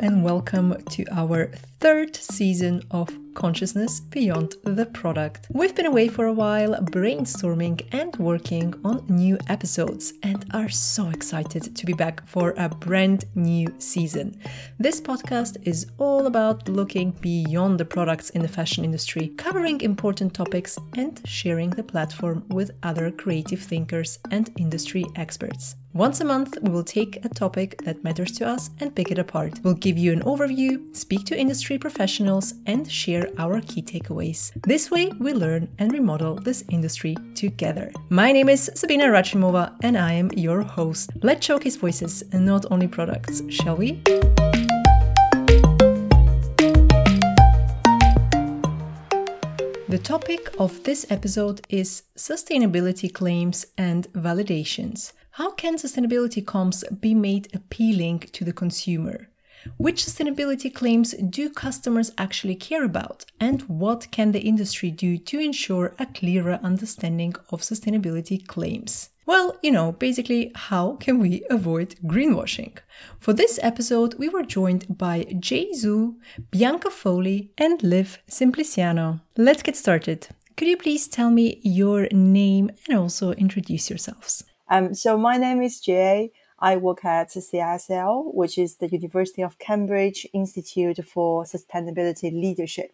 and welcome to our third season of Consciousness Beyond the Product. We've been away for a while, brainstorming and working on new episodes, and are so excited to be back for a brand new season. This podcast is all about looking beyond the products in the fashion industry, covering important topics, and sharing the platform with other creative thinkers and industry experts. Once a month, we will take a topic that matters to us and pick it apart. We'll give you an overview, speak to industry professionals, and share our key takeaways. This way, we learn and remodel this industry together. My name is Sabina Rachimova, and I am your host. Let's showcase voices and not only products, shall we? The topic of this episode is sustainability claims and validations. How can sustainability comms be made appealing to the consumer? Which sustainability claims do customers actually care about? And what can the industry do to ensure a clearer understanding of sustainability claims? Well, you know, basically, how can we avoid greenwashing? For this episode, we were joined by Jay Zhu, Bianca Foley, and Liv Simpliciano. Let's get started. Could you please tell me your name and also introduce yourselves? Um, so my name is Jay. I work at CISL, which is the University of Cambridge Institute for Sustainability Leadership.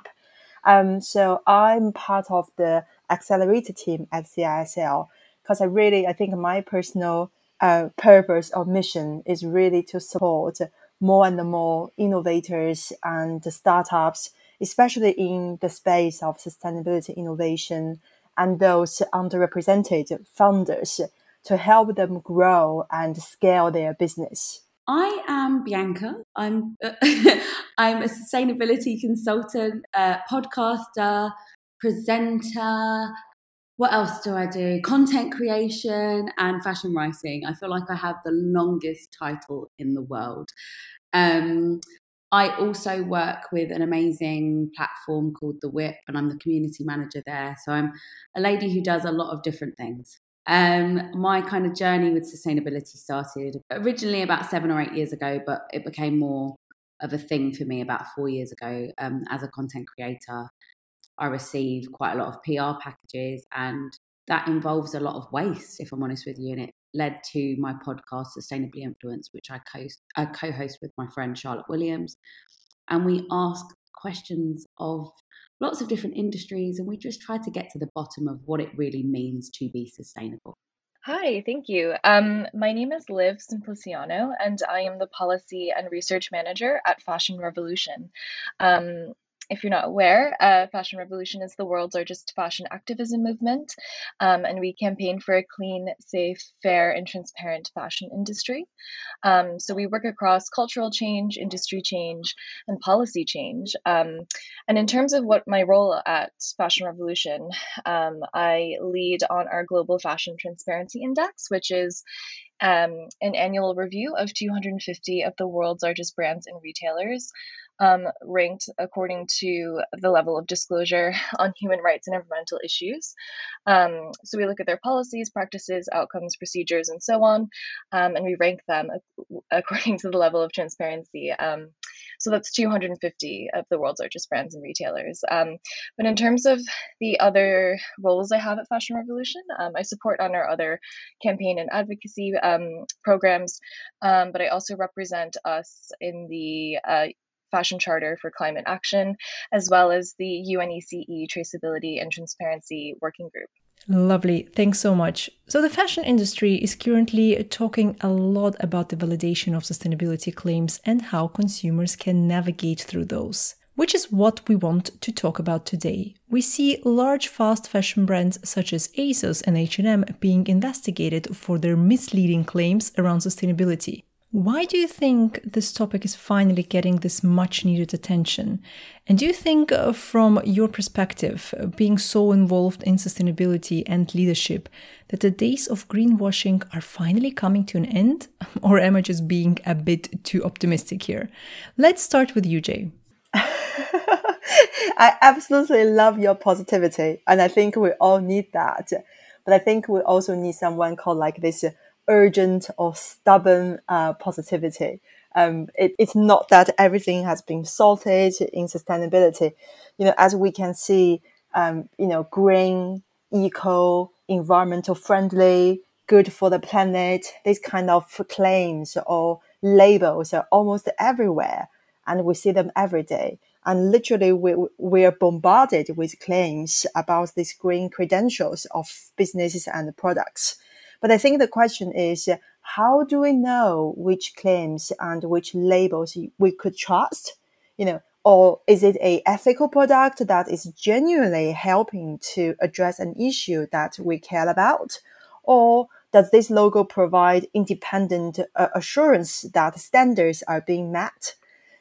Um, so I'm part of the accelerator team at CISL because I really, I think my personal uh, purpose or mission is really to support more and more innovators and startups, especially in the space of sustainability innovation and those underrepresented founders to help them grow and scale their business? I am Bianca. I'm I'm a sustainability consultant, uh, podcaster, presenter. What else do I do? Content creation and fashion writing. I feel like I have the longest title in the world. Um, I also work with an amazing platform called The Whip, and I'm the community manager there. So I'm a lady who does a lot of different things. Um, my kind of journey with sustainability started originally about seven or eight years ago, but it became more of a thing for me about four years ago. Um, as a content creator, I received quite a lot of PR packages, and that involves a lot of waste, if I'm honest with you. And it led to my podcast, Sustainably Influenced, which I co host with my friend Charlotte Williams. And we ask questions of lots of different industries, and we just try to get to the bottom of what it really means to be sustainable. Hi, thank you. Um, my name is Liv Simpliciano, and I am the Policy and Research Manager at Fashion Revolution. Um, if you're not aware, uh, Fashion Revolution is the world's largest fashion activism movement, um, and we campaign for a clean, safe, fair, and transparent fashion industry. Um, so we work across cultural change, industry change, and policy change. Um, and in terms of what my role at Fashion Revolution, um, I lead on our Global Fashion Transparency Index, which is um, an annual review of 250 of the world's largest brands and retailers um, ranked according to the level of disclosure on human rights and environmental issues. Um, so we look at their policies, practices, outcomes, procedures, and so on, um, and we rank them according to the level of transparency. Um, so that's 250 of the world's largest brands and retailers. Um, but in terms of the other roles I have at Fashion Revolution, um, I support on our other campaign and advocacy programs, but I also represent us in the uh, Fashion Charter for Climate Action, as well as the UNECE Traceability and Transparency Working Group. Lovely. Thanks so much. So, the fashion industry is currently talking a lot about the validation of sustainability claims and how consumers can navigate through those, which is what we want to talk about today. We see large fast fashion brands such as ASOS and H&M being investigated for their misleading claims around sustainability. Why do you think this topic is finally getting this much needed attention? And do you think, uh, from your perspective, uh, being so involved in sustainability and leadership, that the days of greenwashing are finally coming to an end? Or am I just being a bit too optimistic here? Let's start with you, Jay. I absolutely love your positivity, and I think we all need that. But I think we also need someone called like this urgent or stubborn uh, positivity. um, it, it's not that everything has been sorted in sustainability. You know, as we can see, um, you know, green, eco, environmental friendly, good for the planet. These kind of claims or labels are almost everywhere, and we see them every day. And literally, we, we are bombarded with claims about these green credentials of businesses and products. But I think the question is, how do we know which claims and which labels we could trust? You know, or is it a ethical product that is genuinely helping to address an issue that we care about? Or does this logo provide independent uh, assurance that standards are being met?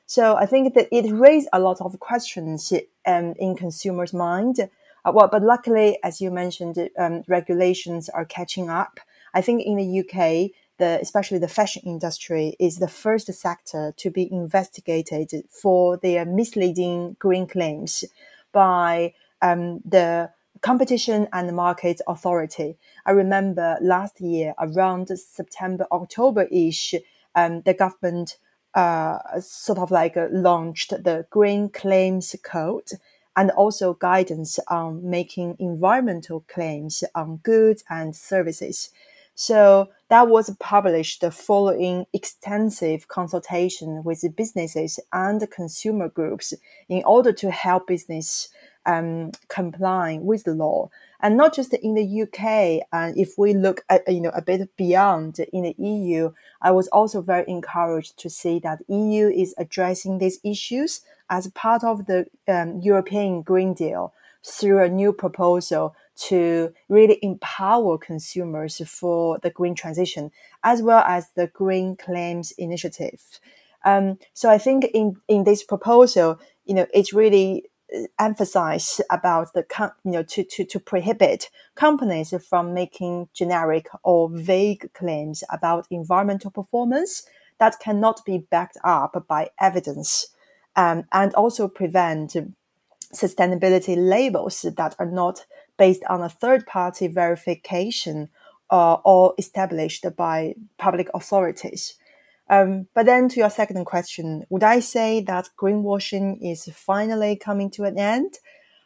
So I think that it raised a lot of questions um, in consumers' mind. Uh, well, but luckily, as you mentioned, um, regulations are catching up. I think in the UK, the, especially the fashion industry is the first sector to be investigated for their misleading green claims by um, the Competition and Market Authority. I remember last year, around September, October ish, um, the government uh, sort of like uh, launched the Green Claims Code and also guidance on making environmental claims on goods and services. So that was published following extensive consultation with businesses and consumer groups in order to help business um, complying with the law. And not just in the UK, and if we look at you know a bit beyond in the EU, I was also very encouraged to see that EU is addressing these issues as part of the um, European Green Deal through a new proposal to really empower consumers for the green transition, as well as the Green Claims Initiative. Um, so I think in, in this proposal, you know, it's really uh, emphasize about the you know to, to, to prohibit companies from making generic or vague claims about environmental performance that cannot be backed up by evidence um, and also prevent sustainability labels that are not based on a third party verification uh, or established by public authorities. Um, but then to your second question, would I say that greenwashing is finally coming to an end?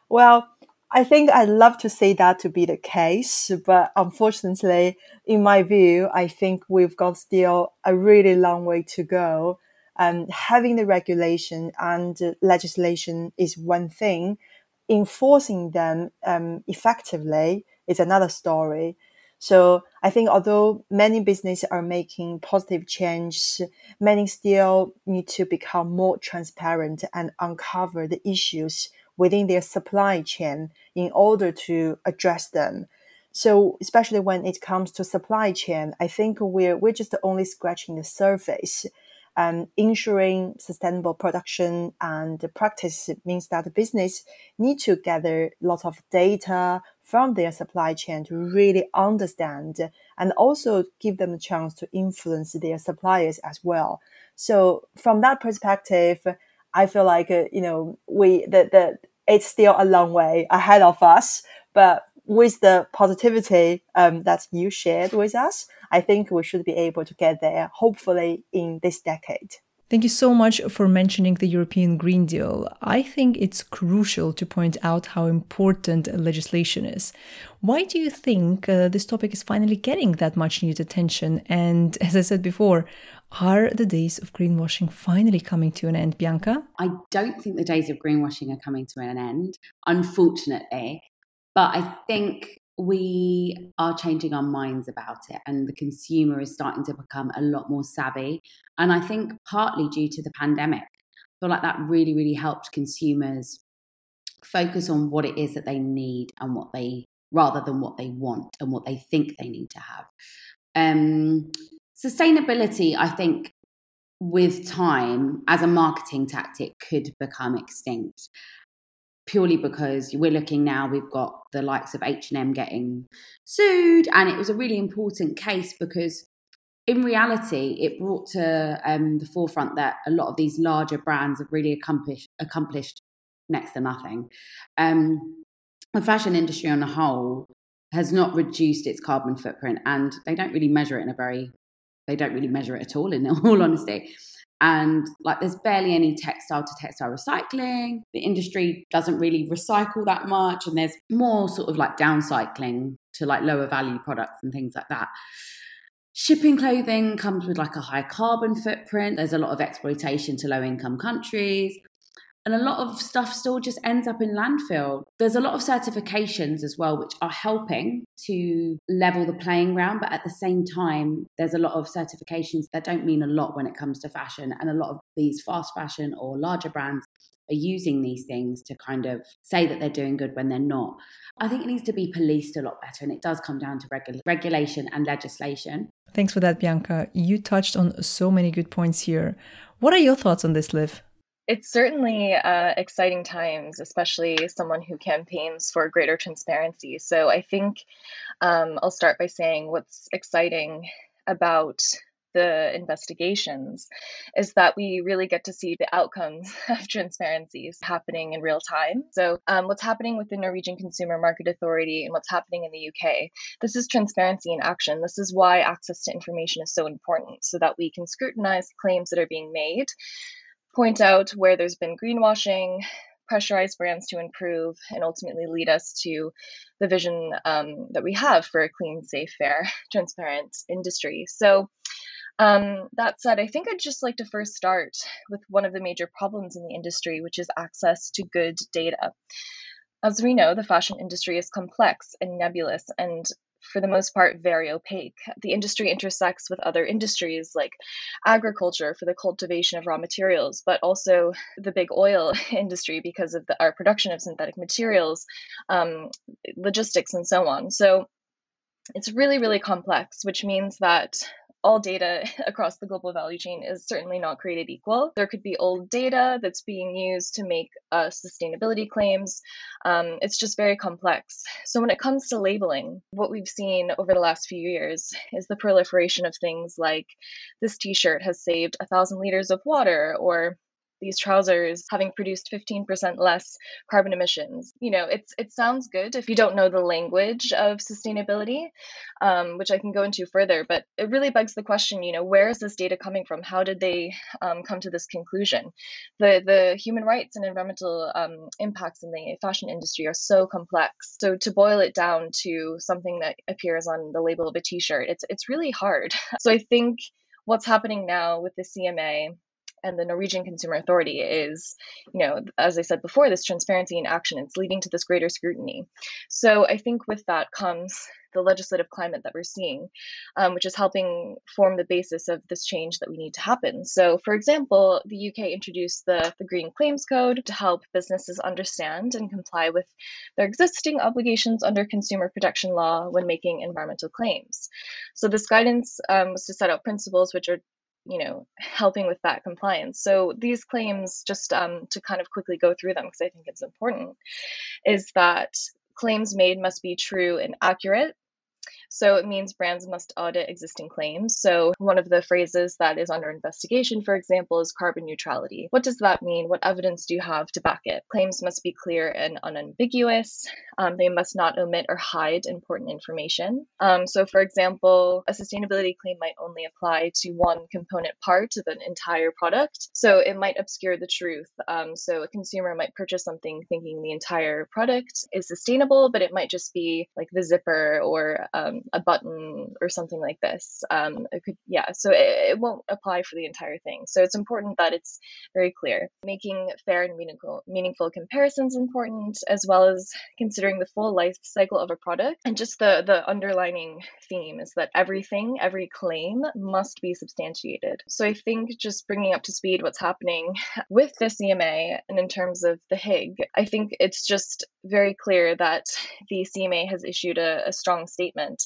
Well, I think I'd love to say that to be the case, but unfortunately, in my view, I think we've got still a really long way to go. Um, having the regulation and legislation is one thing, enforcing them um, effectively is another story. So I think although many businesses are making positive changes, many still need to become more transparent and uncover the issues within their supply chain in order to address them. So especially when it comes to supply chain, I think we're we're just only scratching the surface um, ensuring sustainable production and practice means that the business need to gather lots of data from their supply chain to really understand and also give them a chance to influence their suppliers as well. So from that perspective, I feel like uh, you know we that that it's still a long way ahead of us, but with the positivity um, that you shared with us, I think we should be able to get there, hopefully, in this decade. Thank you so much for mentioning the European Green Deal. I think it's crucial to point out how important legislation is. Why do you think uh, this topic is finally getting that much needed attention? And as I said before, are the days of greenwashing finally coming to an end, Bianca? I don't think the days of greenwashing are coming to an end, unfortunately. But I think we are changing our minds about it and the consumer is starting to become a lot more savvy. And i think partly due to the pandemic i feel like that really really helped consumers focus on what it is that they need and what they rather than what they want and what they think they need to have. Um, sustainability i think with time as a marketing tactic could become extinct purely because we're looking now we've got the likes of H&M getting sued and it was a really important case because in reality it brought to um, the forefront that a lot of these larger brands have really accomplished accomplished next to nothing. Um, the fashion industry on the whole has not reduced its carbon footprint and they don't really measure it in a very they don't really measure it at all in all honesty And like there's barely any textile to textile recycling. The industry doesn't really recycle that much. And there's more sort of like downcycling to like lower value products and things like that. Shipping clothing comes with like a high carbon footprint. There's a lot of exploitation to low income countries. And a lot of stuff still just ends up in landfill. There's a lot of certifications as well, which are helping to level the playing ground. But at the same time, there's a lot of certifications that don't mean a lot when it comes to fashion. And a lot of these fast fashion or larger brands are using these things to kind of say that they're doing good when they're not. I think it needs to be policed a lot better, and it does come down to regu- regulation and legislation. Thanks for that, Bianca. You touched on so many good points here. What are your thoughts on this, Liv? It's certainly uh, exciting times, especially someone who campaigns for greater transparency. So I think um, I'll start by saying what's exciting about the investigations is that we really get to see the outcomes of transparencies happening in real time. So, um, what's happening with the Norwegian Consumer Market Authority and what's happening in the UK, this is transparency in action. This is why access to information is so important so that we can scrutinize claims that are being made point out where there's been greenwashing, pressurize brands to improve, and ultimately lead us to the vision um, that we have for a clean, safe, fair, transparent industry. So, um, that said, I think I'd just like to first start with one of the major problems in the industry, which is access to good data. As we know, the fashion industry is complex and nebulous, and for the most part, very opaque. The industry intersects with other industries like agriculture for the cultivation of raw materials, but also the big oil industry because of the, our production of synthetic materials, um, logistics, and so on. So it's really, really complex, which means that all data across the global value chain is certainly not created equal. There could be old data that's being used to make uh, sustainability claims. Um, it's just very complex. So, when it comes to labeling, what we've seen over the last few years is the proliferation of things like this t shirt has saved a thousand liters of water, or these trousers having produced 15% less carbon emissions. You know, it's it sounds good if you don't know the language of sustainability, um, which I can go into further. But it really begs the question, you know, where is this data coming from? How did they um, come to this conclusion? The the human rights and environmental um, impacts in the fashion industry are so complex. So to boil it down to something that appears on the label of a T-shirt, it's it's really hard. So I think what's happening now with the CMA and the Norwegian Consumer Authority is, you know, as I said before, this transparency in action. It's leading to this greater scrutiny. So I think with that comes the legislative climate that we're seeing, um, which is helping form the basis of this change that we need to happen. So, for example, the UK introduced the, the Green Claims Code to help businesses understand and comply with their existing obligations under consumer protection law when making environmental claims. So, this guidance um, was to set out principles which are you know helping with that compliance. So these claims just um, to kind of quickly go through them because i think it's important is that claims made must be true and accurate so it means brands must audit existing claims. So one of the phrases that is under investigation, for example, is carbon neutrality. What does that mean? What evidence do you have to back it? Claims must be clear and unambiguous. Um, they must not omit or hide important information. Um, so, for example, a sustainability claim might only apply to one component part of an entire product. So it might obscure the truth. Um, so a consumer might purchase something thinking the entire product is sustainable, but it might just be like the zipper or um, a button or something like this. Um, it could, yeah, so it, it, won't apply for the entire thing. So it's important that it's very clear. Making fair and meaningful, meaningful comparisons important, as well as considering the full life cycle of a product. And just the, the underlining theme is that everything, every claim must be substantiated. So I think just bringing up to speed what's happening with the CMA and in terms of the Higg, I think it's just very clear that the CMA has issued a, a strong statement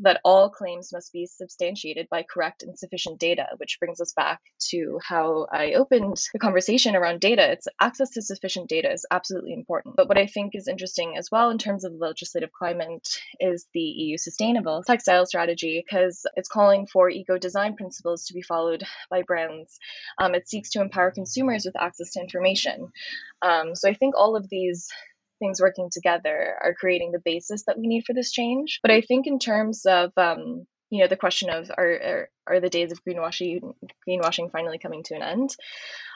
that all claims must be substantiated by correct and sufficient data, which brings us back to how I opened the conversation around data. It's access to sufficient data is absolutely important. But what I think is interesting as well in terms of the legislative climate is the EU sustainable textile strategy because it's calling for eco design principles to be followed by brands. Um, it seeks to empower consumers with access to information. Um, so I think all of these things working together are creating the basis that we need for this change. But I think in terms of um, you know the question of are, are are the days of greenwashing greenwashing finally coming to an end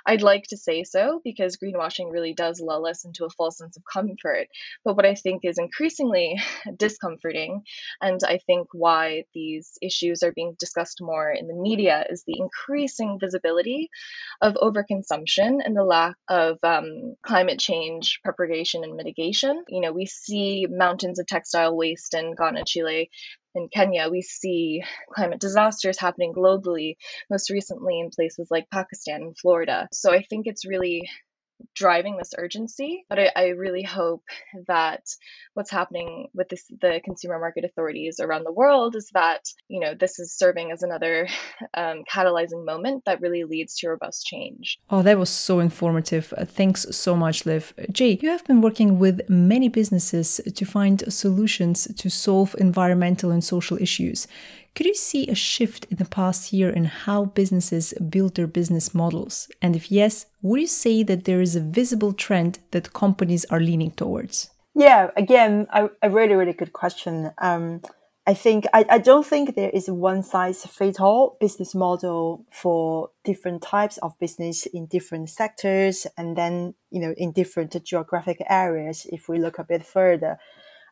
I'd like to say so because greenwashing really does lull us into a false sense of comfort. But what I think is increasingly discomforting, and I think why these issues are being discussed more in the media, is the increasing visibility of overconsumption and the lack of um, climate change preparation and mitigation. You know, we see mountains of textile waste in Ghana, Chile, in Kenya, we see climate disasters happening globally, most recently in places like Pakistan and Florida. So I think it's really driving this urgency. But I, I, really hope that what's happening with this, the consumer market authorities around the world is that you know this is serving as another um, catalyzing moment that really leads to robust change. Oh, that was so informative. Uh, thanks so much, Liv. Jay, you have been working with many businesses to find solutions to solve environmental and social issues. Could you see a shift in the past year in how businesses build their business models? And if yes, would you say that there is a visible trend that companies are leaning towards? Yeah, again, a, a really, really good question. Um, I think I, I don't think there is one size fits all business model for different types of business in different sectors and then you know in different geographic areas if we look a bit further.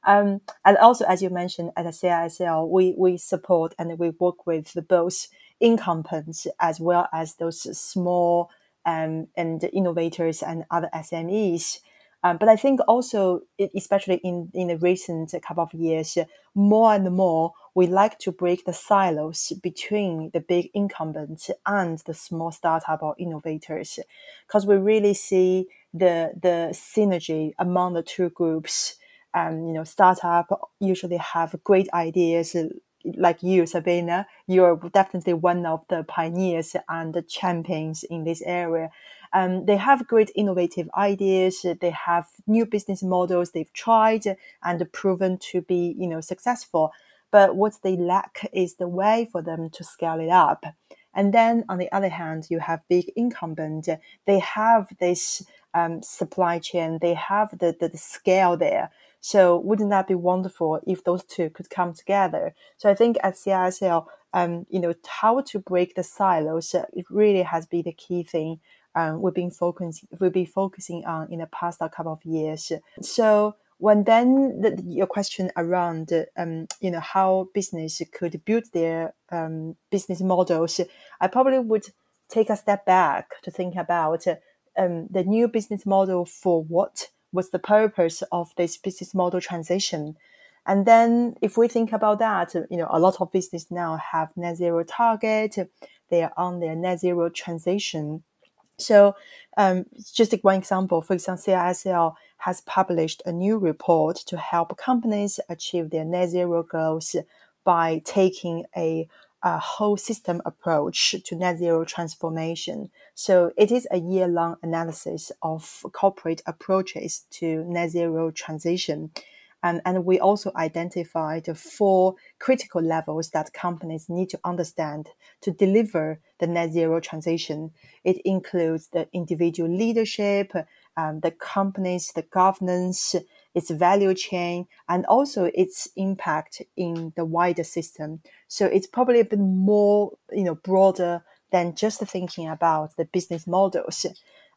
Um, and also, as you mentioned, at CISL, we, we support and we work with both incumbents as well as those small um, and innovators and other SMEs. Um, but I think also, especially in, in the recent couple of years, more and more we like to break the silos between the big incumbents and the small startup or innovators, because we really see the the synergy among the two groups um, you know, startup usually have great ideas. Like you, Sabina, you're definitely one of the pioneers and the champions in this area. Um, they have great innovative ideas. They have new business models they've tried and proven to be, you know, successful. But what they lack is the way for them to scale it up. And then on the other hand, you have big incumbent. They have this um, supply chain. They have the, the, the scale there. So wouldn't that be wonderful if those two could come together? So I think at CISL, um, you know, how to break the silos, uh, it really has been the key thing um, we've been focusing we've been focusing on in the past couple of years. So when then the, your question around um, you know how business could build their um, business models, I probably would take a step back to think about um, the new business model for what what's the purpose of this business model transition? And then if we think about that, you know, a lot of business now have net zero target. They are on their net zero transition. So, um, just like one example, for example, CISL has published a new report to help companies achieve their net zero goals by taking a a whole system approach to net zero transformation. So it is a year long analysis of corporate approaches to net zero transition. And, and we also identified four critical levels that companies need to understand to deliver the net zero transition. It includes the individual leadership, um, the companies, the governance, its value chain, and also its impact in the wider system. So it's probably a bit more, you know, broader than just thinking about the business models.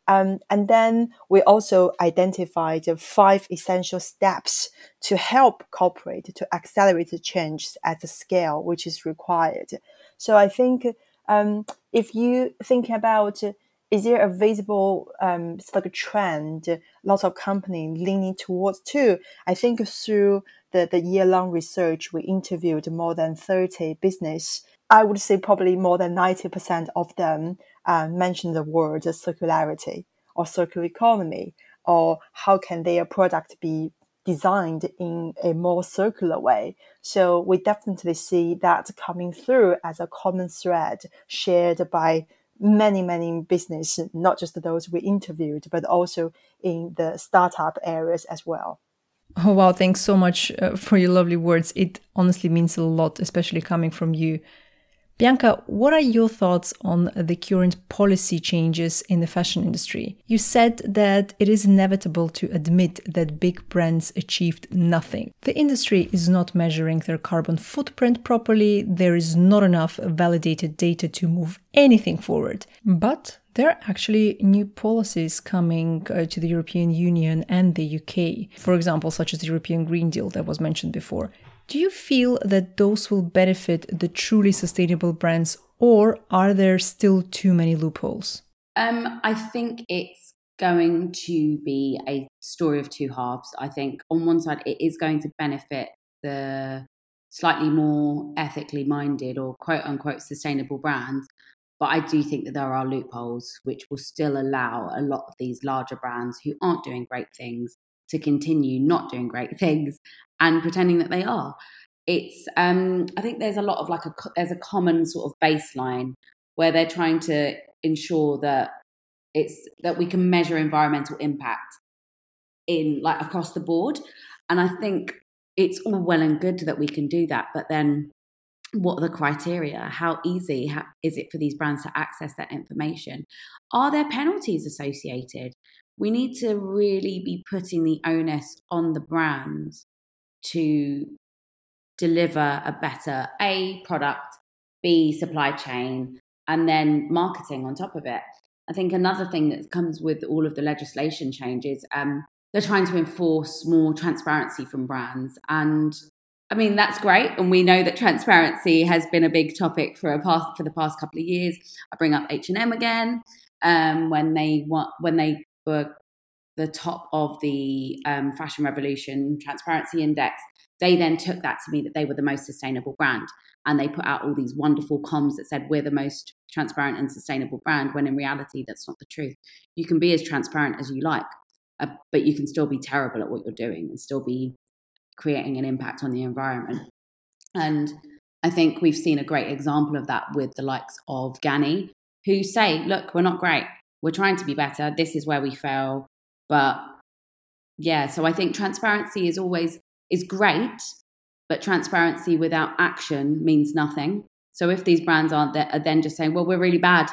Um, and then we also identified five essential steps to help corporate to accelerate the change at the scale which is required. So I think um, if you think about is there a visible um, like a trend lots of companies leaning towards too i think through the, the year-long research we interviewed more than 30 business i would say probably more than 90% of them uh, mentioned the word circularity or circular economy or how can their product be designed in a more circular way. So we definitely see that coming through as a common thread shared by many, many business, not just those we interviewed, but also in the startup areas as well. Oh, wow. Thanks so much uh, for your lovely words. It honestly means a lot, especially coming from you. Bianca, what are your thoughts on the current policy changes in the fashion industry? You said that it is inevitable to admit that big brands achieved nothing. The industry is not measuring their carbon footprint properly, there is not enough validated data to move anything forward. But there are actually new policies coming uh, to the European Union and the UK, for example, such as the European Green Deal that was mentioned before. Do you feel that those will benefit the truly sustainable brands, or are there still too many loopholes? Um, I think it's going to be a story of two halves. I think on one side, it is going to benefit the slightly more ethically minded or quote unquote sustainable brands. But I do think that there are loopholes which will still allow a lot of these larger brands who aren't doing great things to continue not doing great things and pretending that they are. It's um, I think there's a lot of like a there's a common sort of baseline where they're trying to ensure that it's that we can measure environmental impact in like across the board, and I think it's all well and good that we can do that, but then what are the criteria? How easy is it for these brands to access that information? Are there penalties associated? We need to really be putting the onus on the brands to deliver a better A product, B supply chain, and then marketing on top of it. I think another thing that comes with all of the legislation changes, um, they're trying to enforce more transparency from brands. And I mean, that's great. And we know that transparency has been a big topic for a past, for the past couple of years. I bring up H&M again. Um, when they want, when they were the top of the um, Fashion Revolution Transparency Index, they then took that to mean that they were the most sustainable brand. And they put out all these wonderful comms that said, we're the most transparent and sustainable brand, when in reality, that's not the truth. You can be as transparent as you like, uh, but you can still be terrible at what you're doing and still be creating an impact on the environment. And I think we've seen a great example of that with the likes of Ganni, who say, look, we're not great. We're trying to be better. This is where we fail. But yeah, so I think transparency is always is great, but transparency without action means nothing. So if these brands aren't there, are then just saying, well, we're really bad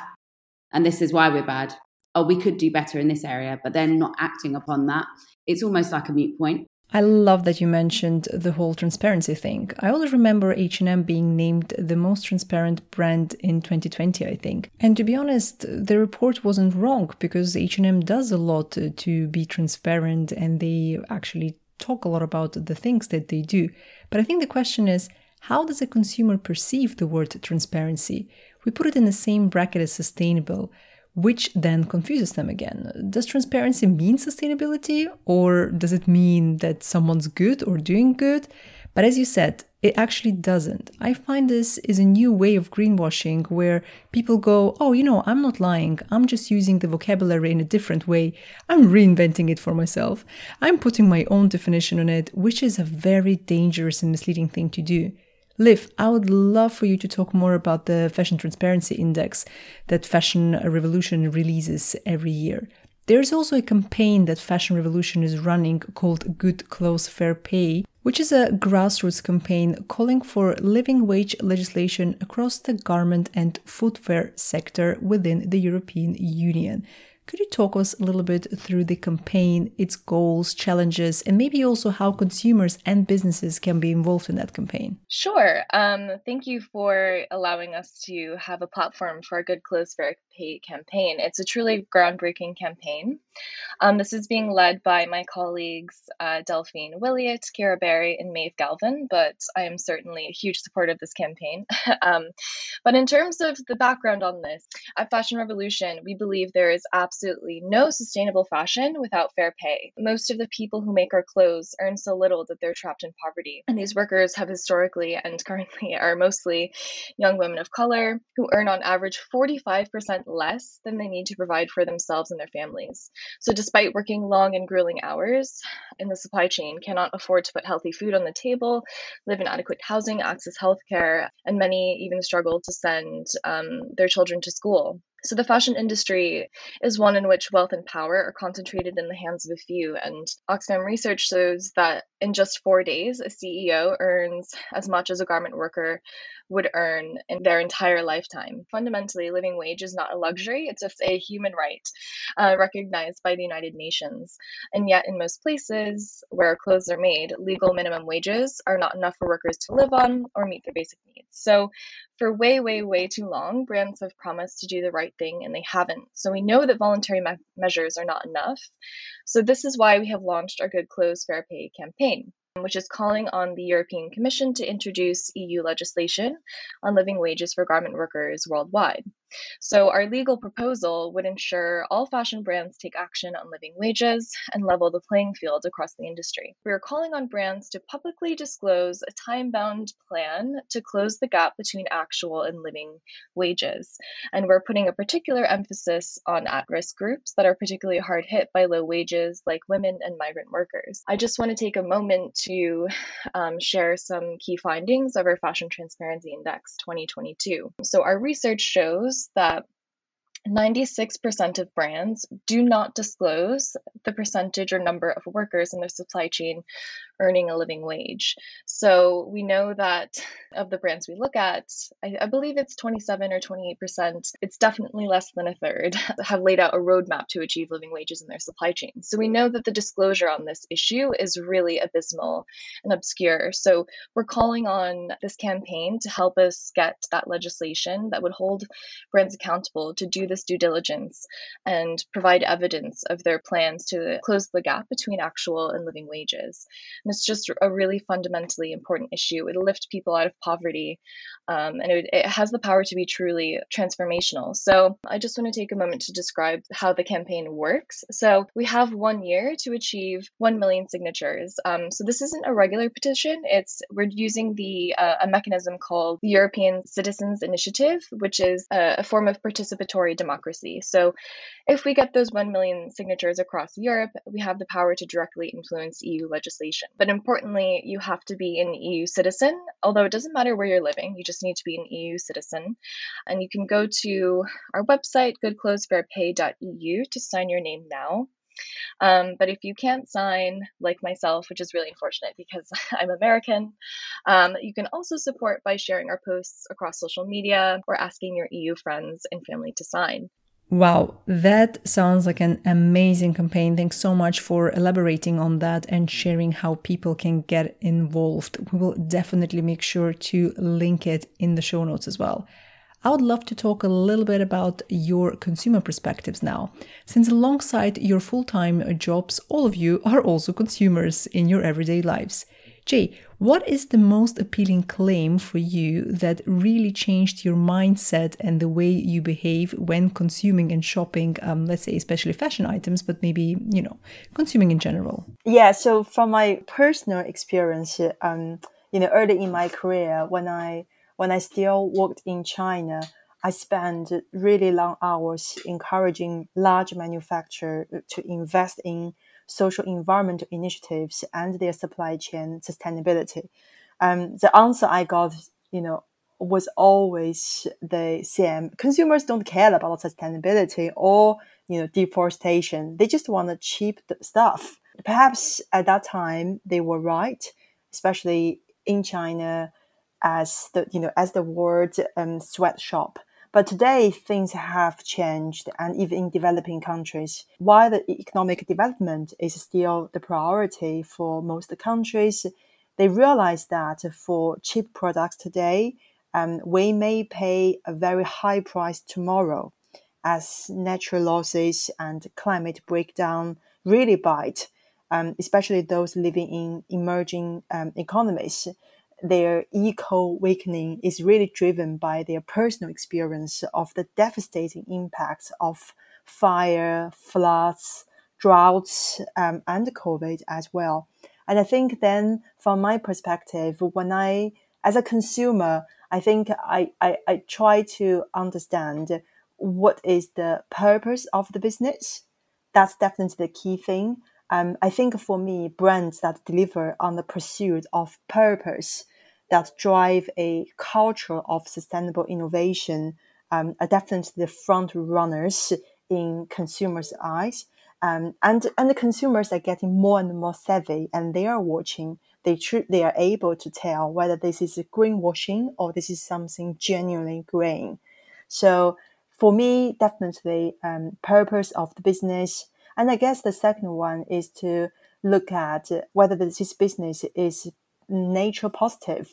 and this is why we're bad. Oh, we could do better in this area, but then not acting upon that. It's almost like a mute point. I love that you mentioned the whole transparency thing. I always remember H&M being named the most transparent brand in 2020, I think. And to be honest, the report wasn't wrong because H&M does a lot to be transparent and they actually talk a lot about the things that they do. But I think the question is, how does a consumer perceive the word transparency? We put it in the same bracket as sustainable which then confuses them again. Does transparency mean sustainability, or does it mean that someone's good or doing good? But as you said, it actually doesn't. I find this is a new way of greenwashing where people go, oh, you know, I'm not lying. I'm just using the vocabulary in a different way. I'm reinventing it for myself. I'm putting my own definition on it, which is a very dangerous and misleading thing to do. Liv, I would love for you to talk more about the Fashion Transparency Index that Fashion Revolution releases every year. There's also a campaign that Fashion Revolution is running called Good Clothes Fair Pay, which is a grassroots campaign calling for living wage legislation across the garment and footwear sector within the European Union. Could you talk us a little bit through the campaign, its goals, challenges, and maybe also how consumers and businesses can be involved in that campaign? Sure. Um, thank you for allowing us to have a platform for a Good Clothes Fair Pay campaign. It's a truly groundbreaking campaign. Um, this is being led by my colleagues uh, Delphine Williot, Kira Berry, and Maeve Galvin, but I am certainly a huge supporter of this campaign. um, but in terms of the background on this, at Fashion Revolution, we believe there is absolutely absolutely no sustainable fashion without fair pay. Most of the people who make our clothes earn so little that they're trapped in poverty. And these workers have historically and currently are mostly young women of color who earn on average 45% less than they need to provide for themselves and their families. So despite working long and grueling hours in the supply chain, cannot afford to put healthy food on the table, live in adequate housing, access healthcare, and many even struggle to send um, their children to school. So the fashion industry is one in which wealth and power are concentrated in the hands of a few. And Oxfam research shows that in just four days, a CEO earns as much as a garment worker would earn in their entire lifetime. Fundamentally, living wage is not a luxury, it's just a human right uh, recognized by the United Nations. And yet, in most places where clothes are made, legal minimum wages are not enough for workers to live on or meet their basic needs. So, for way, way, way too long, brands have promised to do the right thing and they haven't. So, we know that voluntary me- measures are not enough. So, this is why we have launched our Good Clothes Fair Pay campaign which is calling on the European Commission to introduce EU legislation on living wages for garment workers worldwide. So, our legal proposal would ensure all fashion brands take action on living wages and level the playing field across the industry. We are calling on brands to publicly disclose a time bound plan to close the gap between actual and living wages. And we're putting a particular emphasis on at risk groups that are particularly hard hit by low wages, like women and migrant workers. I just want to take a moment to um, share some key findings of our Fashion Transparency Index 2022. So, our research shows shows that 96% of brands do not disclose the percentage or number of workers in their supply chain earning a living wage. So we know that of the brands we look at, I, I believe it's 27 or 28%. It's definitely less than a third have laid out a roadmap to achieve living wages in their supply chain. So we know that the disclosure on this issue is really abysmal and obscure. So we're calling on this campaign to help us get that legislation that would hold brands accountable to do this due diligence and provide evidence of their plans to close the gap between actual and living wages. And it's just a really fundamentally important issue. It'll lift people out of poverty um, and it, it has the power to be truly transformational. So I just want to take a moment to describe how the campaign works. So we have one year to achieve 1 million signatures. Um, so this isn't a regular petition. It's we're using the uh, a mechanism called the European Citizens Initiative, which is a, a form of participatory democracy. So if we get those 1 million signatures across Europe, we have the power to directly influence EU legislation. But importantly, you have to be an EU citizen, although it doesn't matter where you're living, you just need to be an EU citizen. And you can go to our website, goodclothesfairpay.eu, to sign your name now. Um, but if you can't sign, like myself, which is really unfortunate because I'm American, um, you can also support by sharing our posts across social media or asking your EU friends and family to sign. Wow, that sounds like an amazing campaign. Thanks so much for elaborating on that and sharing how people can get involved. We will definitely make sure to link it in the show notes as well. I would love to talk a little bit about your consumer perspectives now, since alongside your full time jobs, all of you are also consumers in your everyday lives. Jay, what is the most appealing claim for you that really changed your mindset and the way you behave when consuming and shopping, um, let's say, especially fashion items, but maybe, you know, consuming in general? Yeah, so from my personal experience, um, you know, early in my career, when I when I still worked in China, I spent really long hours encouraging large manufacturers to invest in social environmental initiatives and their supply chain sustainability. Um, the answer I got, you know, was always the same. Consumers don't care about sustainability or you know deforestation. They just want the cheap stuff. Perhaps at that time they were right, especially in China, as the you know as the word um, sweatshop but today things have changed, and even in developing countries, while the economic development is still the priority for most countries, they realize that for cheap products today, um, we may pay a very high price tomorrow as natural losses and climate breakdown really bite, um, especially those living in emerging um, economies their eco awakening is really driven by their personal experience of the devastating impacts of fire, floods, droughts, um, and COVID as well. And I think then, from my perspective, when I, as a consumer, I think I, I, I try to understand what is the purpose of the business. That's definitely the key thing. Um, I think for me, brands that deliver on the pursuit of purpose, that drive a culture of sustainable innovation, um, are definitely the front runners in consumers' eyes. Um, and and the consumers are getting more and more savvy, and they are watching they tr- they are able to tell whether this is greenwashing or this is something genuinely green. So for me, definitely um, purpose of the business, and I guess the second one is to look at whether this business is nature positive.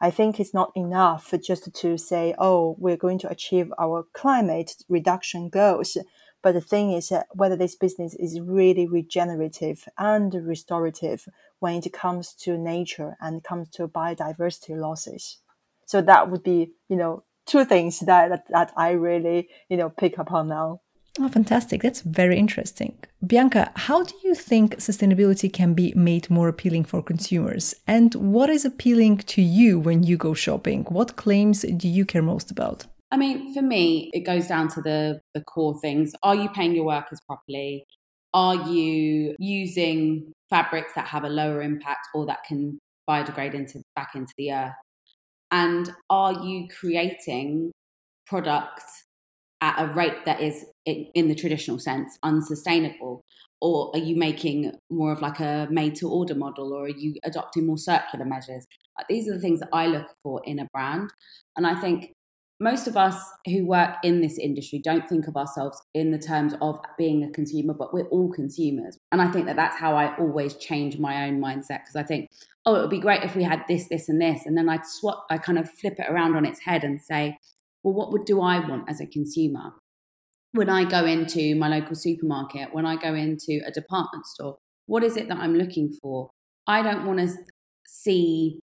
I think it's not enough just to say, oh, we're going to achieve our climate reduction goals. But the thing is whether this business is really regenerative and restorative when it comes to nature and comes to biodiversity losses. So that would be, you know, two things that, that, I really, you know, pick up on now. Oh, fantastic. That's very interesting. Bianca, how do you think sustainability can be made more appealing for consumers? And what is appealing to you when you go shopping? What claims do you care most about? I mean, for me, it goes down to the, the core things. Are you paying your workers properly? Are you using fabrics that have a lower impact or that can biodegrade into back into the earth? And are you creating products at a rate that is, in the traditional sense, unsustainable? Or are you making more of like a made to order model or are you adopting more circular measures? These are the things that I look for in a brand. And I think most of us who work in this industry don't think of ourselves in the terms of being a consumer, but we're all consumers. And I think that that's how I always change my own mindset because I think, oh, it would be great if we had this, this, and this. And then I'd swap, I kind of flip it around on its head and say, well, what would do I want as a consumer? When I go into my local supermarket, when I go into a department store, what is it that I'm looking for? I don't want to see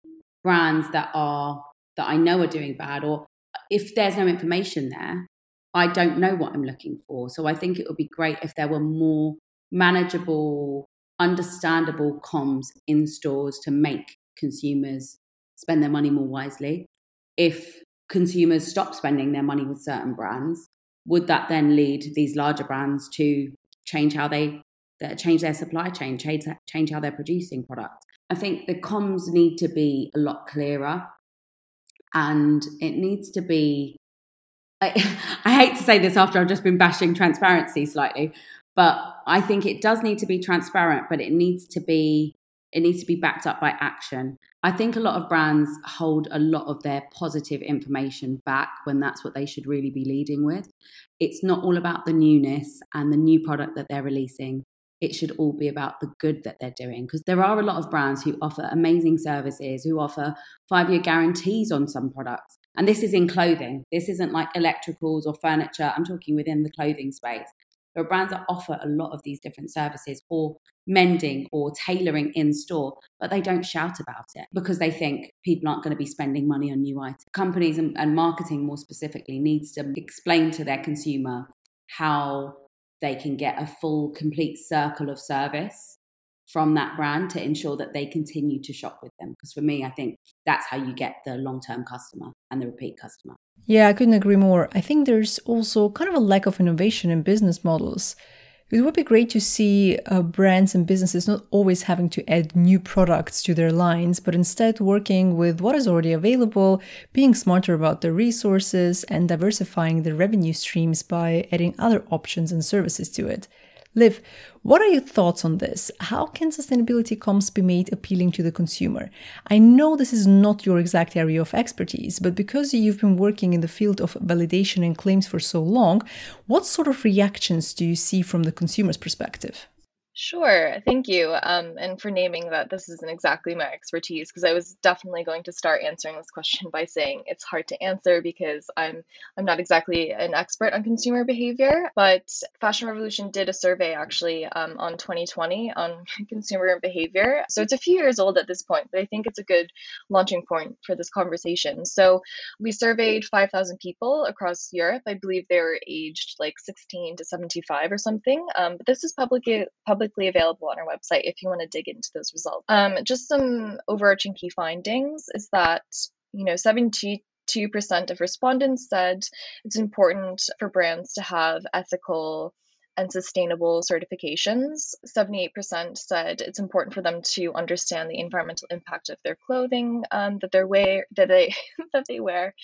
brands that are that I know are doing bad or if there's no information there, I don't know what I'm looking for. So I think it would be great if there were more manageable, understandable comms in stores to make consumers spend their money more wisely. If consumers stop spending their money with certain brands, would that then lead these larger brands to change how they change their supply chain, change change how they're producing products? I think the comms need to be a lot clearer, and it needs to be. I, I hate to say this after I've just been bashing transparency slightly, but I think it does need to be transparent, but it needs to be it needs to be backed up by action. I think a lot of brands hold a lot of their positive information back when that's what they should really be leading with. It's not all about the newness and the new product that they're releasing. It should all be about the good that they're doing because there are a lot of brands who offer amazing services, who offer five year guarantees on some products. And this is in clothing. This isn't like electricals or furniture. I'm talking within the clothing space. Are brands that offer a lot of these different services or mending or tailoring in store, but they don't shout about it because they think people aren't going to be spending money on new items. Companies and, and marketing, more specifically, needs to explain to their consumer how they can get a full, complete circle of service from that brand to ensure that they continue to shop with them. Because for me, I think that's how you get the long term customer and the repeat customer. Yeah, I couldn't agree more. I think there's also kind of a lack of innovation in business models. It would be great to see uh, brands and businesses not always having to add new products to their lines, but instead working with what is already available, being smarter about their resources, and diversifying their revenue streams by adding other options and services to it. Liv, what are your thoughts on this? How can sustainability comms be made appealing to the consumer? I know this is not your exact area of expertise, but because you've been working in the field of validation and claims for so long, what sort of reactions do you see from the consumer's perspective? Sure, thank you. Um, and for naming that this isn't exactly my expertise, because I was definitely going to start answering this question by saying it's hard to answer because I'm I'm not exactly an expert on consumer behavior. But Fashion Revolution did a survey actually um, on 2020 on consumer behavior. So it's a few years old at this point, but I think it's a good launching point for this conversation. So we surveyed 5,000 people across Europe. I believe they were aged like 16 to 75 or something. Um, but this is publicly public publicly available on our website if you want to dig into those results. Um, just some overarching key findings is that you know 72% of respondents said it's important for brands to have ethical and sustainable certifications. 78% said it's important for them to understand the environmental impact of their clothing um, that they wear that they that they wear,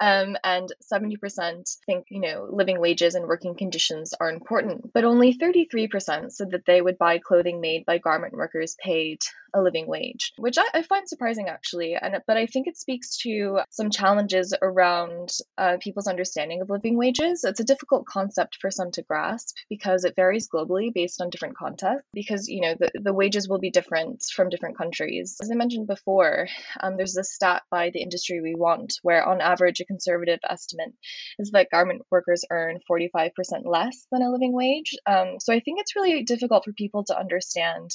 um, and 70% think you know living wages and working conditions are important. But only 33% said that they would buy clothing made by garment workers paid a living wage, which I, I find surprising actually. And but I think it speaks to some challenges around uh, people's understanding of living wages. It's a difficult concept for some to grasp because it varies globally based on different contexts. Because you know the, the wages will be different from different countries. As I mentioned before, um, there's this stat by the industry we want, where on average a conservative estimate is that garment workers earn 45% less than a living wage. Um, so I think it's really difficult for people to understand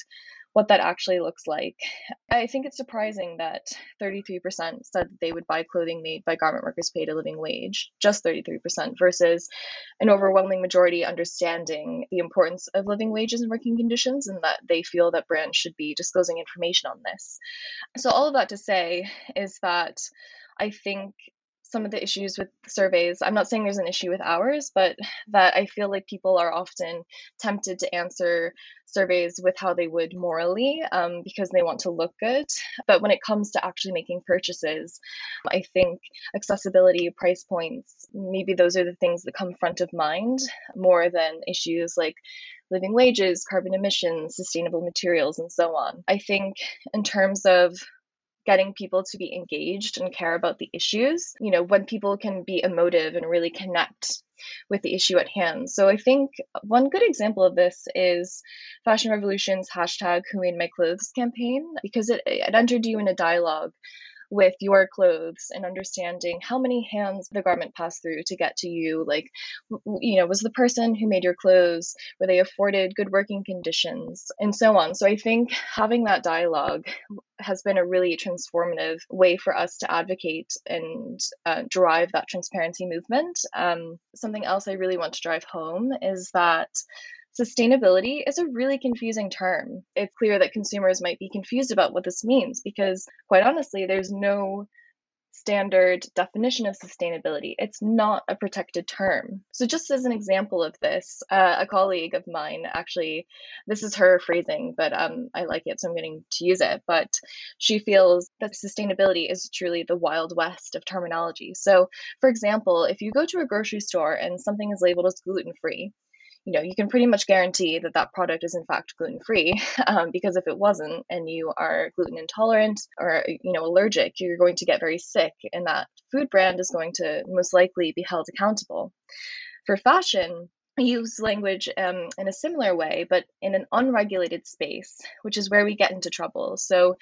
what that actually looks like. I think it's surprising that 33% said that they would buy clothing made by garment workers paid a living wage, just 33%, versus an overwhelming majority understanding the importance of living wages and working conditions and that they feel that brands should be disclosing information on this. So, all of that to say is that I think some of the issues with surveys. I'm not saying there's an issue with ours, but that I feel like people are often tempted to answer surveys with how they would morally um, because they want to look good. But when it comes to actually making purchases, I think accessibility, price points, maybe those are the things that come front of mind more than issues like living wages, carbon emissions, sustainable materials, and so on. I think in terms of getting people to be engaged and care about the issues, you know, when people can be emotive and really connect with the issue at hand. So I think one good example of this is Fashion Revolution's hashtag Who Made My Clothes campaign, because it, it entered you in a dialogue with your clothes and understanding how many hands the garment passed through to get to you like you know was the person who made your clothes were they afforded good working conditions and so on. So i think having that dialogue has been a really transformative way for us to advocate and uh, drive that transparency movement. Um, something else i really want to drive home is that Sustainability is a really confusing term. It's clear that consumers might be confused about what this means because, quite honestly, there's no standard definition of sustainability. It's not a protected term. So, just as an example of this, uh, a colleague of mine actually, this is her phrasing, but um, I like it, so I'm going to use it. But she feels that sustainability is truly the wild west of terminology. So, for example, if you go to a grocery store and something is labeled as gluten free, you know you can pretty much guarantee that that product is in fact gluten free um, because if it wasn't and you are gluten intolerant or you know allergic you're going to get very sick and that food brand is going to most likely be held accountable for fashion use language um, in a similar way, but in an unregulated space, which is where we get into trouble. So,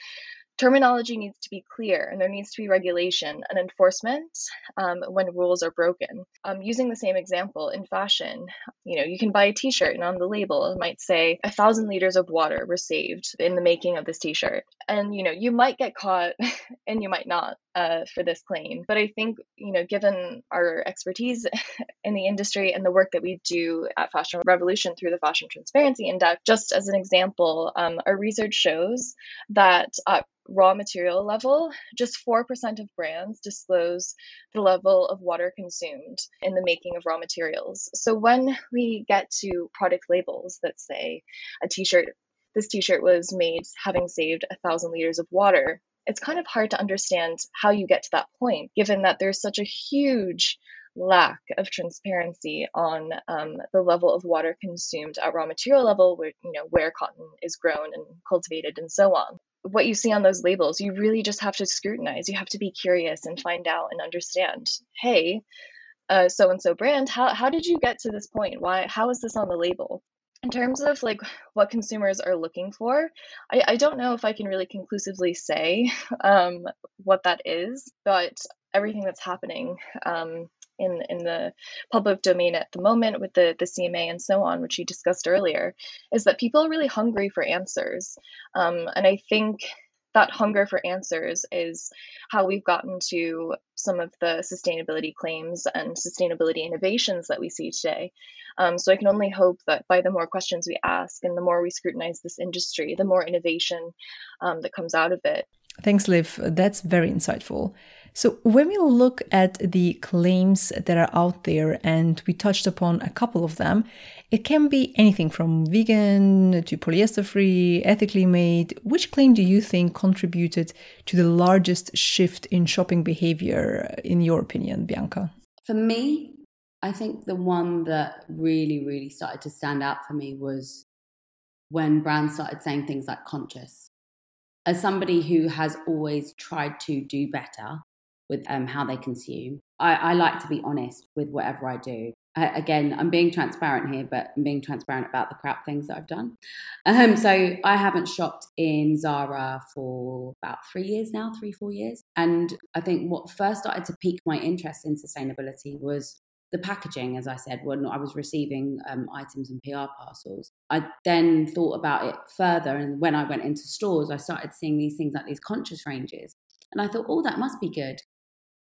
terminology needs to be clear and there needs to be regulation and enforcement um, when rules are broken. Um, using the same example in fashion you know you can buy a t-shirt and on the label it might say a thousand liters of water were saved in the making of this t-shirt. And you know you might get caught and you might not uh, for this claim. But i think you know given our expertise in the industry and the work that we do at fashion revolution through the fashion transparency index just as an example um, our research shows that uh, raw material level, just 4% of brands disclose the level of water consumed in the making of raw materials. So when we get to product labels that say a t shirt, this t shirt was made having saved a thousand liters of water, it's kind of hard to understand how you get to that point, given that there's such a huge lack of transparency on um, the level of water consumed at raw material level, where you know where cotton is grown and cultivated, and so on what you see on those labels, you really just have to scrutinize. You have to be curious and find out and understand. Hey, so and so brand, how how did you get to this point? Why how is this on the label? In terms of like what consumers are looking for, I, I don't know if I can really conclusively say um, what that is, but everything that's happening um, in in the public domain at the moment with the the CMA and so on, which you discussed earlier, is that people are really hungry for answers, um, and I think that hunger for answers is how we've gotten to some of the sustainability claims and sustainability innovations that we see today. Um, so I can only hope that by the more questions we ask and the more we scrutinize this industry, the more innovation um, that comes out of it. Thanks, Liv. That's very insightful. So, when we look at the claims that are out there, and we touched upon a couple of them, it can be anything from vegan to polyester free, ethically made. Which claim do you think contributed to the largest shift in shopping behavior, in your opinion, Bianca? For me, I think the one that really, really started to stand out for me was when brands started saying things like conscious. As somebody who has always tried to do better, with um, how they consume. I, I, like to be honest with whatever I do. I, again, I'm being transparent here, but I'm being transparent about the crap things that I've done. Um, so I haven't shopped in Zara for about three years now, three, four years. And I think what first started to pique my interest in sustainability was the packaging, as I said, when I was receiving um, items and PR parcels. I then thought about it further. And when I went into stores, I started seeing these things like these conscious ranges. And I thought, oh, that must be good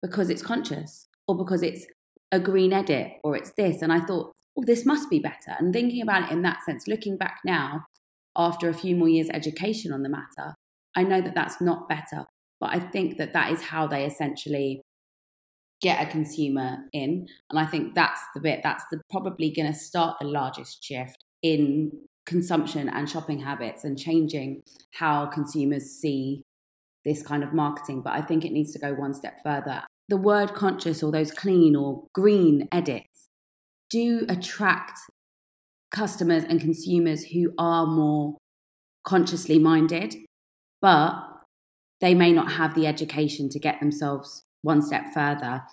because it's conscious or because it's a green edit or it's this. And I thought, oh, this must be better. And thinking about it in that sense, looking back now, after a few more years' education on the matter, I know that that's not better. But I think that that is how they essentially get a consumer in. And I think that's the bit that's the, probably going to start the largest shift in consumption and shopping habits and changing how consumers see this kind of marketing, but I think it needs to go one step further. The word conscious or those clean or green edits do attract customers and consumers who are more consciously minded, but they may not have the education to get themselves one step further.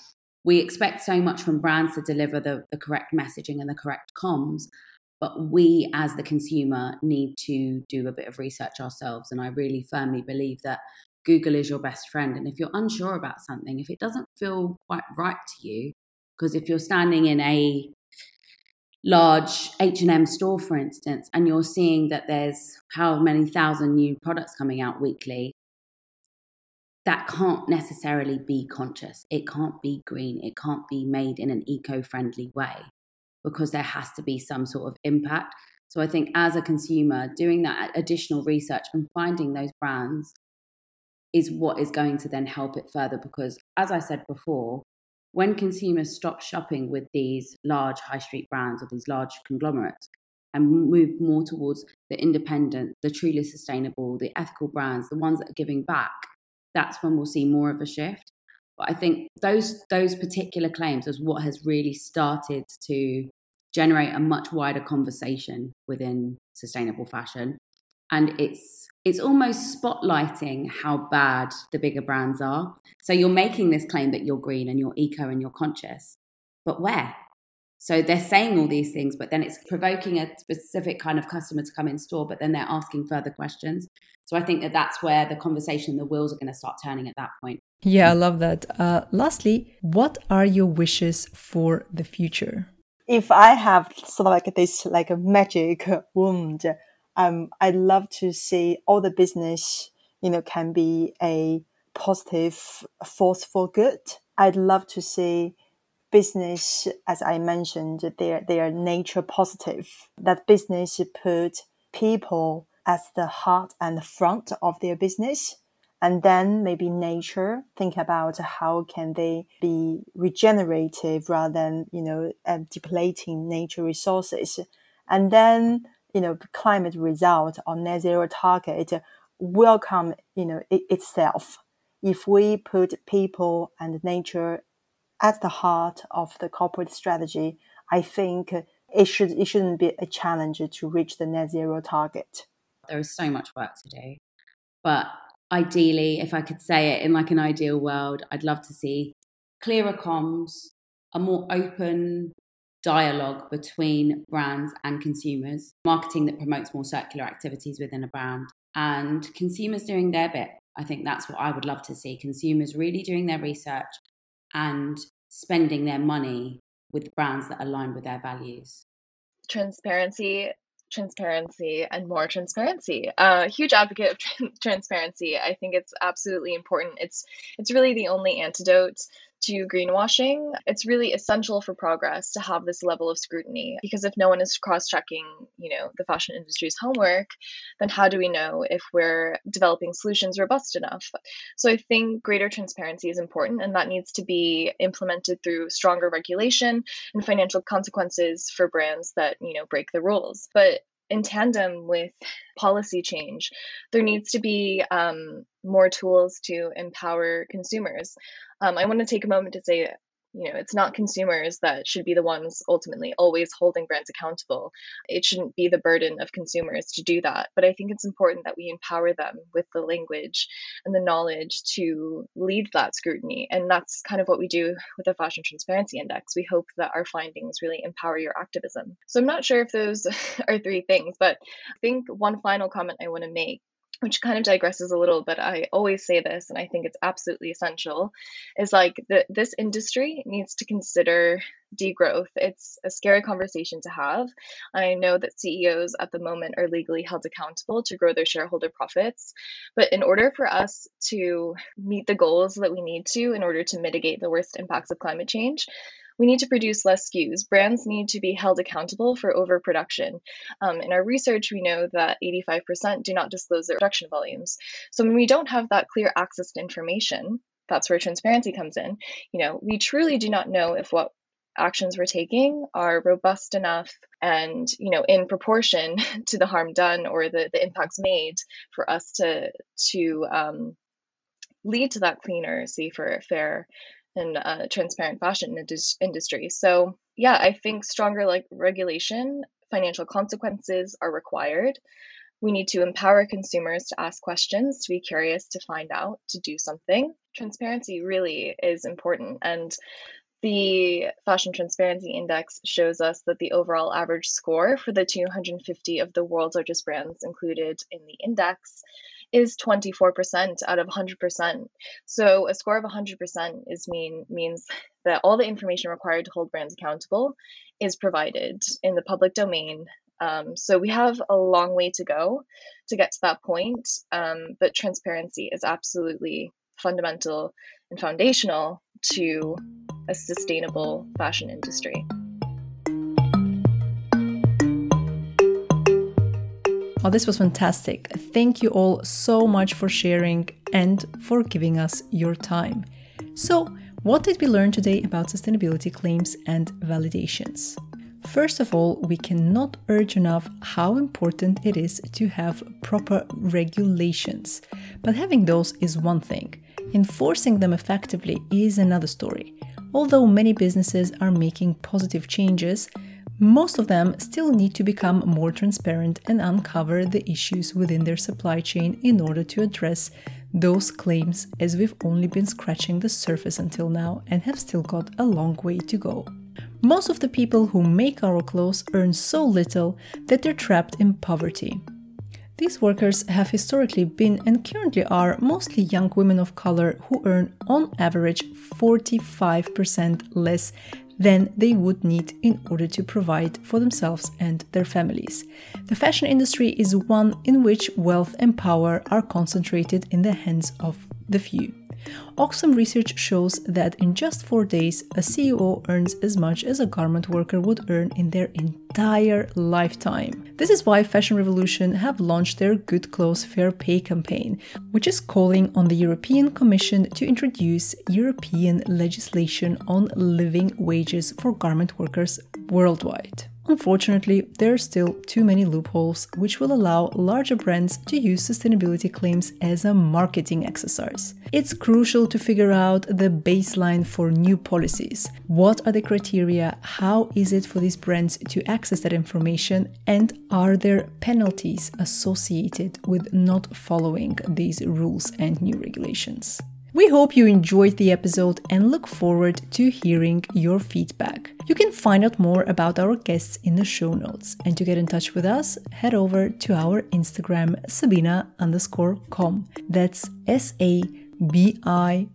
We expect so much from brands to deliver the, the correct messaging and the correct comms, but we as the consumer need to do a bit of research ourselves. And I really firmly believe that Google is your best friend. And if you're unsure about something, if it doesn't feel quite right to you, because if you're standing in a large H&M store for instance and you're seeing that there's how many thousand new products coming out weekly that can't necessarily be conscious it can't be green it can't be made in an eco-friendly way because there has to be some sort of impact so i think as a consumer doing that additional research and finding those brands is what is going to then help it further. Because, as I said before, when consumers stop shopping with these large high street brands or these large conglomerates and move more towards the independent, the truly sustainable, the ethical brands, the ones that are giving back, that's when we'll see more of a shift. But I think those those particular claims is what has really started to generate a much wider conversation within sustainable fashion and it's it's almost spotlighting how bad the bigger brands are. So you're making this claim that you're green and you're eco and you're conscious, but where? So they're saying all these things, but then it's provoking a specific kind of customer to come in store, but then they're asking further questions. So I think that that's where the conversation, the wheels are going to start turning at that point. Yeah, I love that. Uh, lastly, what are your wishes for the future? If I have sort of like this like a magic wand, um, I'd love to see all the business, you know, can be a positive force for good. I'd love to see business, as I mentioned, they they are nature positive. That business put people as the heart and the front of their business. And then maybe nature, think about how can they be regenerative rather than, you know, depleting nature resources. And then you know, climate result or net zero target will come, you know, it, itself if we put people and nature at the heart of the corporate strategy. I think it should it shouldn't be a challenge to reach the net zero target. There is so much work to do, but ideally, if I could say it in like an ideal world, I'd love to see clearer comms, a more open dialogue between brands and consumers, marketing that promotes more circular activities within a brand, and consumers doing their bit. I think that's what I would love to see consumers really doing their research and spending their money with brands that align with their values. Transparency, transparency, and more transparency. A uh, huge advocate of transparency. I think it's absolutely important. It's it's really the only antidote to greenwashing, it's really essential for progress to have this level of scrutiny because if no one is cross-checking, you know, the fashion industry's homework, then how do we know if we're developing solutions robust enough? So I think greater transparency is important and that needs to be implemented through stronger regulation and financial consequences for brands that, you know, break the rules. But in tandem with policy change, there needs to be um, more tools to empower consumers. Um, I want to take a moment to say you know it's not consumers that should be the ones ultimately always holding brands accountable. It shouldn't be the burden of consumers to do that. But i think it's important that we empower them with the language and the knowledge to lead that scrutiny. And that's kind of what we do with the fashion transparency index. We hope that our findings really empower your activism. So i'm not sure if those are three things but i think one final comment i want to make which kind of digresses a little, but I always say this, and I think it's absolutely essential, is like the, this industry needs to consider degrowth. It's a scary conversation to have. I know that CEOs at the moment are legally held accountable to grow their shareholder profits, but in order for us to meet the goals that we need to in order to mitigate the worst impacts of climate change, we need to produce less SKUs. Brands need to be held accountable for overproduction. Um, in our research, we know that 85% do not disclose their production volumes. So when we don't have that clear access to information, that's where transparency comes in. You know, we truly do not know if what actions we're taking are robust enough and you know in proportion to the harm done or the, the impacts made for us to to um, lead to that cleaner safer fair and uh, transparent fashion industry. So yeah, I think stronger like regulation, financial consequences are required. We need to empower consumers to ask questions, to be curious, to find out, to do something. Transparency really is important. And the Fashion Transparency Index shows us that the overall average score for the 250 of the world's largest brands included in the index is 24% out of 100%. So a score of 100% is mean means that all the information required to hold brands accountable is provided in the public domain. Um, so we have a long way to go to get to that point, um, but transparency is absolutely fundamental and foundational to a sustainable fashion industry. Oh, this was fantastic. Thank you all so much for sharing and for giving us your time. So, what did we learn today about sustainability claims and validations? First of all, we cannot urge enough how important it is to have proper regulations. But having those is one thing, enforcing them effectively is another story. Although many businesses are making positive changes, most of them still need to become more transparent and uncover the issues within their supply chain in order to address those claims, as we've only been scratching the surface until now and have still got a long way to go. Most of the people who make our clothes earn so little that they're trapped in poverty. These workers have historically been and currently are mostly young women of color who earn on average 45% less than they would need in order to provide for themselves and their families. The fashion industry is one in which wealth and power are concentrated in the hands of the few. Oxfam research shows that in just four days, a CEO earns as much as a garment worker would earn in their entire lifetime. This is why Fashion Revolution have launched their Good Clothes Fair Pay campaign, which is calling on the European Commission to introduce European legislation on living wages for garment workers worldwide. Unfortunately, there are still too many loopholes which will allow larger brands to use sustainability claims as a marketing exercise. It's crucial to figure out the baseline for new policies. What are the criteria? How is it for these brands to access that information? And are there penalties associated with not following these rules and new regulations? We hope you enjoyed the episode and look forward to hearing your feedback. You can find out more about our guests in the show notes. And to get in touch with us, head over to our Instagram, Sabina underscore com. That's S A B I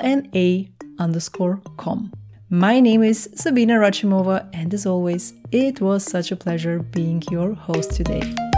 N A underscore com. My name is Sabina Rachimova, and as always, it was such a pleasure being your host today.